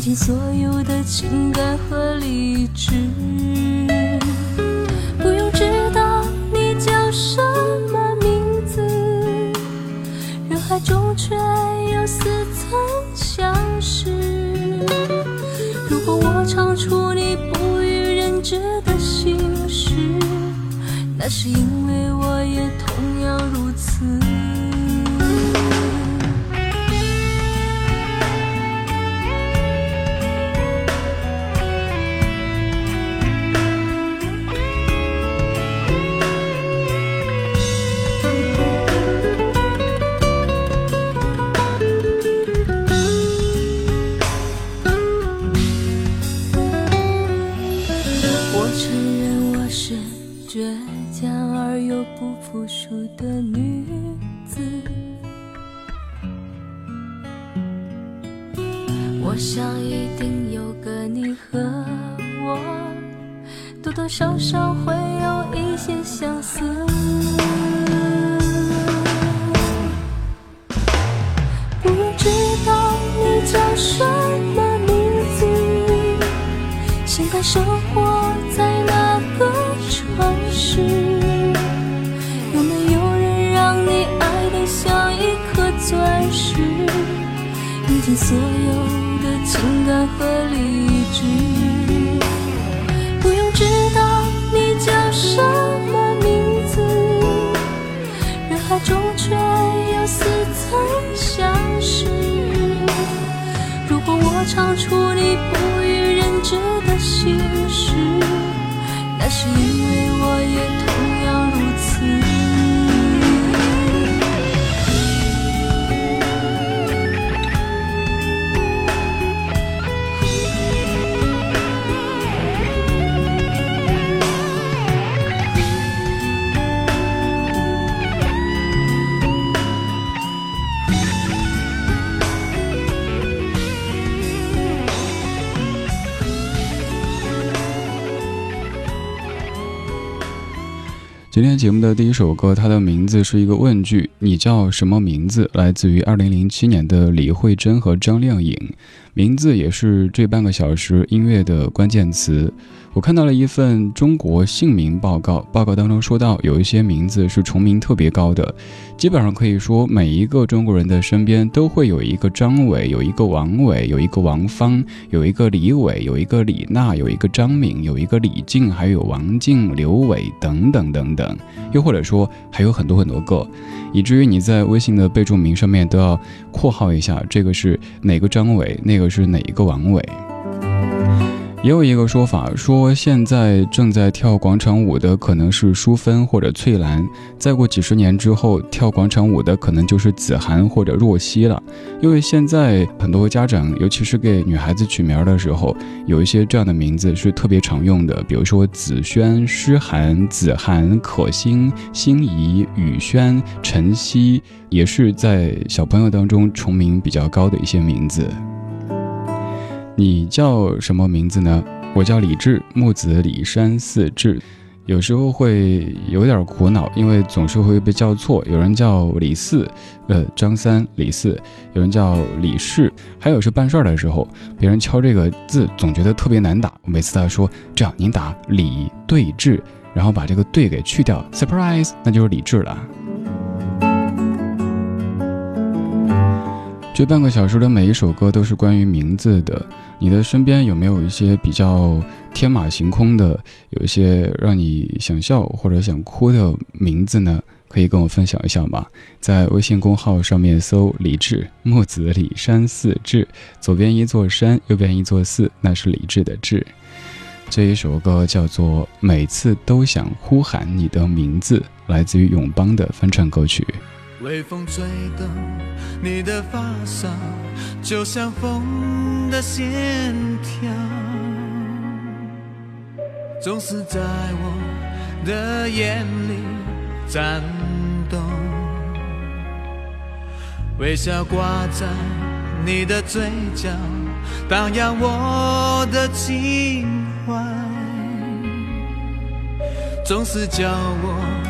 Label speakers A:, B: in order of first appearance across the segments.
A: 倾尽所有的情感和理智？不用知道你叫什么名字，人海中却又似曾相识。如果我唱出你不予人知的心事，那是因为我也同样如此。和理智？不用知道你叫什么名字，人海中却又似曾相识。如果我唱出你不予人知的心事，那是因为我也同样如此。
B: 今天节目的第一首歌，它的名字是一个问句：“你叫什么名字？”来自于2007年的李慧珍和张靓颖，名字也是这半个小时音乐的关键词。我看到了一份中国姓名报告，报告当中说到，有一些名字是重名特别高的，基本上可以说每一个中国人的身边都会有一个张伟，有一个王伟，有一个王芳，有一个李伟，有一个李娜，有一个张敏，有一个李静，还有王静、刘伟等等等等，又或者说还有很多很多个，以至于你在微信的备注名上面都要括号一下，这个是哪个张伟，那个是哪一个王伟。也有一个说法，说现在正在跳广场舞的可能是淑芬或者翠兰，再过几十年之后，跳广场舞的可能就是子涵或者若曦了。因为现在很多家长，尤其是给女孩子取名的时候，有一些这样的名字是特别常用的，比如说子轩、诗涵、子涵、可心、心仪、雨轩、晨曦，也是在小朋友当中重名比较高的一些名字。你叫什么名字呢？我叫李志，木子李山四志。有时候会有点苦恼，因为总是会被叫错。有人叫李四，呃，张三李四；有人叫李氏，还有是办事儿的时候，别人敲这个字总觉得特别难打。我每次他说这样，您打李对志，然后把这个对给去掉，surprise，那就是李志了。这半个小时的每一首歌都是关于名字的。你的身边有没有一些比较天马行空的，有一些让你想笑或者想哭的名字呢？可以跟我分享一下吗？在微信公号上面搜“李志木子李山寺志”，左边一座山，右边一座寺，那是李志的志。这一首歌叫做《每次都想呼喊你的名字》，来自于永邦的翻唱歌曲。
C: 微风吹动你的发梢，就像风的线条，总是在我的眼里颤动，微笑挂在你的嘴角，荡漾我的情怀，总是叫我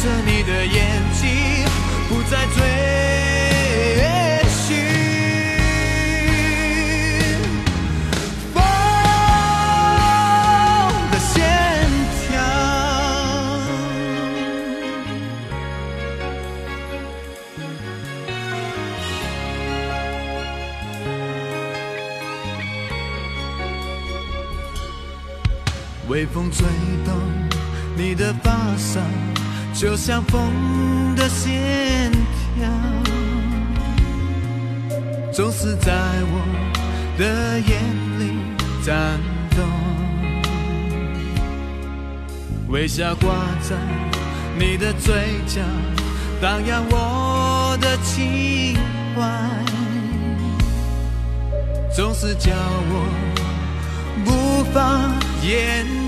C: 着你的眼睛，不再追寻风的线条。微风吹动你的发梢，就像风的线条，总是在我的眼里颤动。微笑挂在你的嘴角，荡漾我的情怀，总是叫我无法言。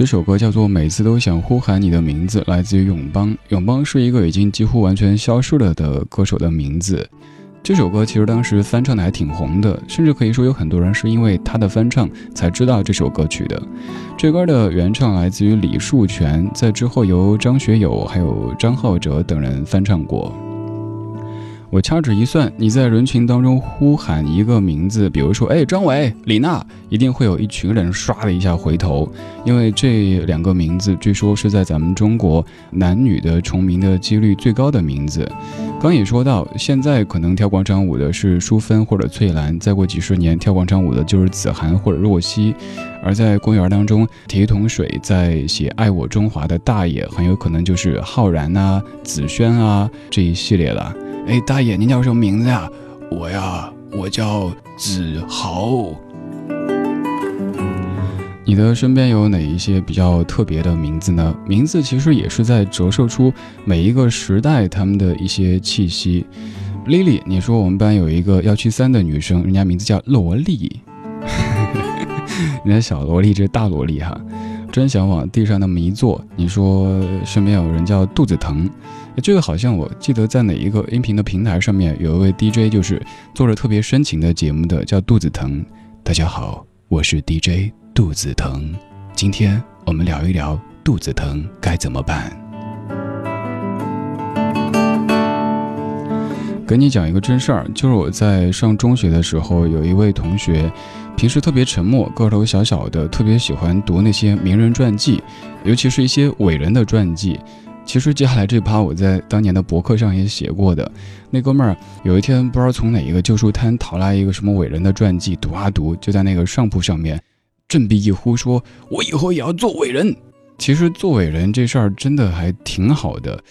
B: 这首歌叫做《每次都想呼喊你的名字》，来自于永邦。永邦是一个已经几乎完全消失了的歌手的名字。这首歌其实当时翻唱的还挺红的，甚至可以说有很多人是因为他的翻唱才知道这首歌曲的。这歌的原唱来自于李树泉，在之后由张学友还有张浩哲等人翻唱过。我掐指一算，你在人群当中呼喊一个名字，比如说，哎，张伟、李娜，一定会有一群人唰的一下回头，因为这两个名字据说是在咱们中国男女的重名的几率最高的名字。刚也说到，现在可能跳广场舞的是淑芬或者翠兰，再过几十年跳广场舞的就是子涵或者若曦，而在公园当中提桶水在写“爱我中华”的大爷，很有可能就是浩然啊、子轩啊这一系列了。哎，大爷，您叫什么名字呀？我呀，我叫子豪。你的身边有哪一些比较特别的名字呢？名字其实也是在折射出每一个时代他们的一些气息。Lily，你说我们班有一个幺七三的女生，人家名字叫萝莉。人家小萝莉，这大萝莉哈，真想往地上那么一坐。你说身边有人叫肚子疼。这个好像我记得在哪一个音频的平台上面有一位 DJ，就是做着特别深情的节目的，叫肚子疼。大家好，我是 DJ 肚子疼，今天我们聊一聊肚子疼该怎么办。给你讲一个真事儿，就是我在上中学的时候，有一位同学，平时特别沉默，个头小小的，特别喜欢读那些名人传记，尤其是一些伟人的传记。其实接下来这趴我在当年的博客上也写过的。那哥们儿有一天不知道从哪一个旧书摊淘来一个什么伟人的传记，读啊读，就在那个上铺上面振臂一呼，说：“我以后也要做伟人。”其实做伟人这事儿真的还挺好的，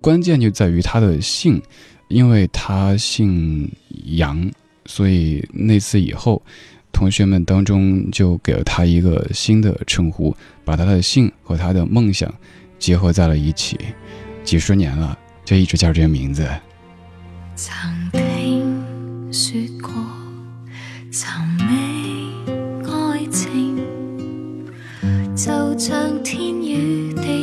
B: 关键就在于他的姓。因为他姓杨，所以那次以后，同学们当中就给了他一个新的称呼，把他的姓和他的梦想结合在了一起。几十年了，就一直叫这个名字。
D: 曾听说过，曾未爱情，就像天与地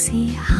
D: 思考。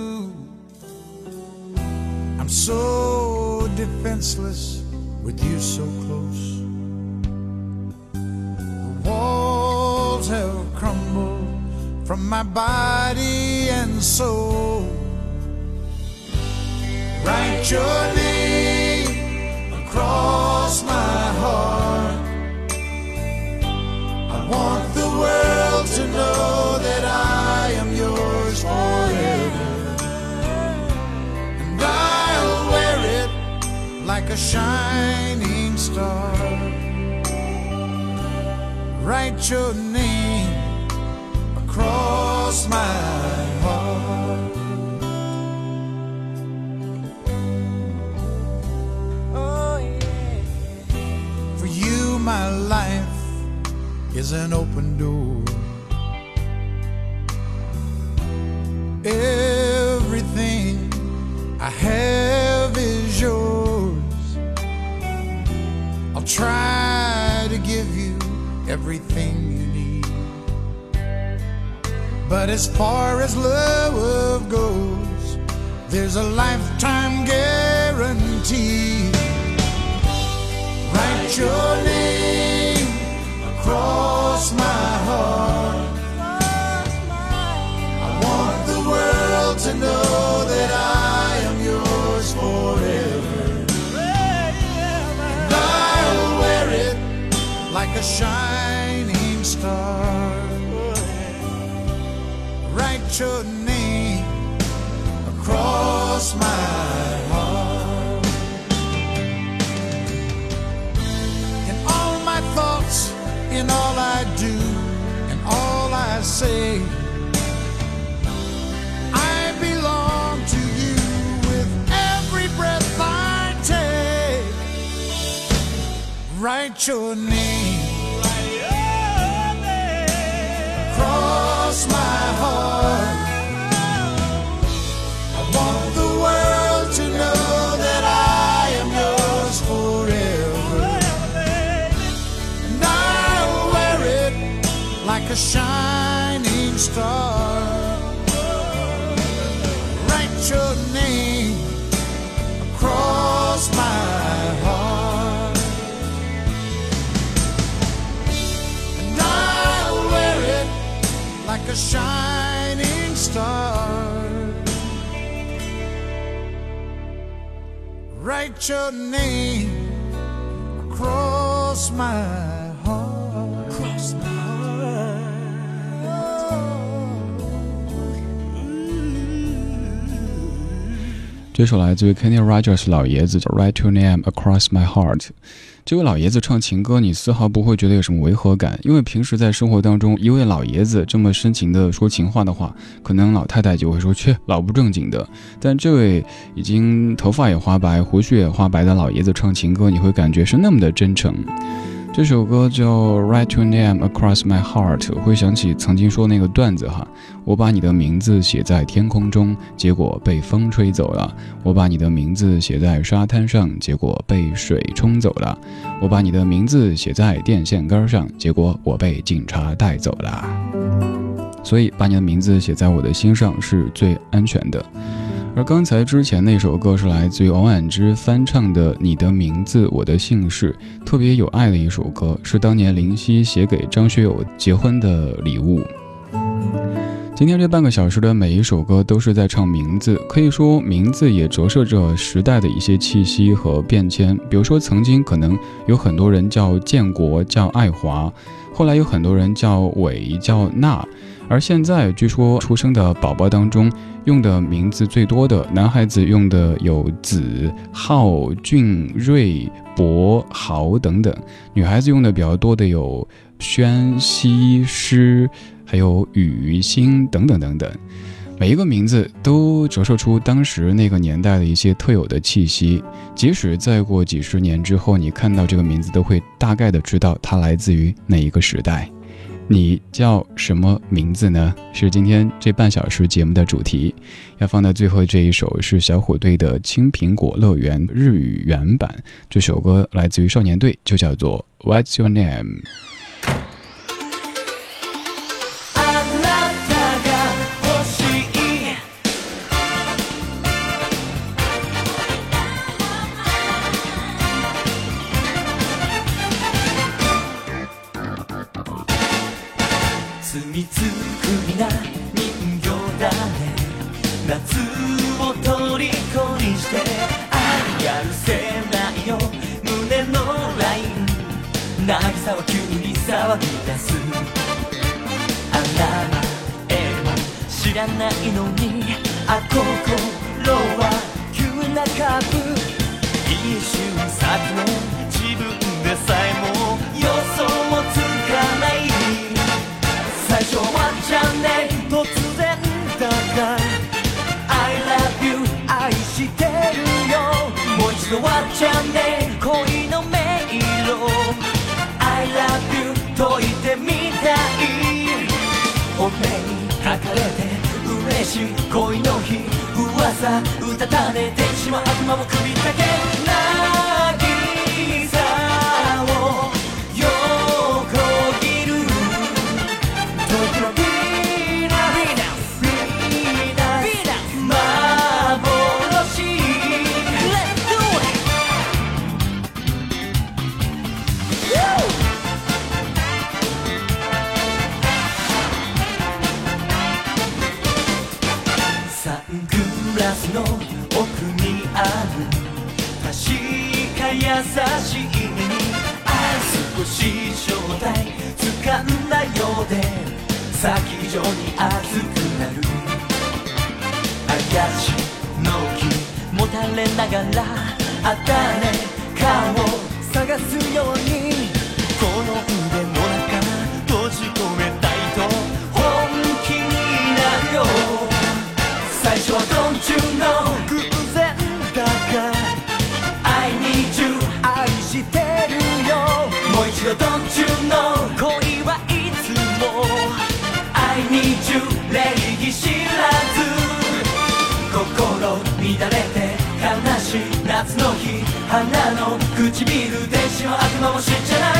C: So defenseless with you so close. The walls have crumbled
E: from my body and soul. Your shining star. Write your name across my heart. Oh, yeah. For you, my life is an open door. Everything try to give you everything you need. But as far as love goes, there's a lifetime guarantee. Write your name across my heart. Shining star. Write your name across my heart. In all my thoughts, in all I do, in all I say, I belong to you with every breath I take. Write your name my heart. I want the world to know that I am yours forever. And I'll wear it like a shining star. a shining star. Write your name across my heart. Across my heart.
B: 这首来自于 Kenny Rogers 老爷子的《Write Your Name Across My Heart》。 这位老爷子唱情歌，你丝毫不会觉得有什么违和感，因为平时在生活当中，一位老爷子这么深情的说情话的话，可能老太太就会说去老不正经的。但这位已经头发也花白、胡须也花白的老爷子唱情歌，你会感觉是那么的真诚。这首歌叫《Write Your Name Across My Heart》，我会想起曾经说那个段子哈，我把你的名字写在天空中，结果被风吹走了；我把你的名字写在沙滩上，结果被水冲走了；我把你的名字写在电线杆上，结果我被警察带走了。所以，把你的名字写在我的心上是最安全的。而刚才之前那首歌是来自于王菀之翻唱的《你的名字我的姓氏》，特别有爱的一首歌，是当年林夕写给张学友结婚的礼物。今天这半个小时的每一首歌都是在唱名字，可以说名字也折射着时代的一些气息和变迁。比如说，曾经可能有很多人叫建国，叫爱华，后来有很多人叫伟，叫娜。而现在，据说出生的宝宝当中，用的名字最多的男孩子用的有子、浩、俊、瑞、博、豪等等；女孩子用的比较多的有轩、西、诗，还有雨、欣等等等等。每一个名字都折射出当时那个年代的一些特有的气息，即使再过几十年之后，你看到这个名字，都会大概的知道它来自于哪一个时代。你叫什么名字呢？是今天这半小时节目的主题。要放到最后这一首是小虎队的《青苹果乐园》日语原版。这首歌来自于少年队，就叫做《What's Your Name》。
F: じゃね恋の迷路。I love you 解いてみたい。お目にかかれて嬉しい恋の日。噂うたた寝天使も悪魔もグラスの奥にある。確か優しい目に。あ少し正体掴んだようで先以上に熱くなる。怪しいの気もたれながらあたね顔を探すように。夏の日花の唇天使は悪魔も知っちゃ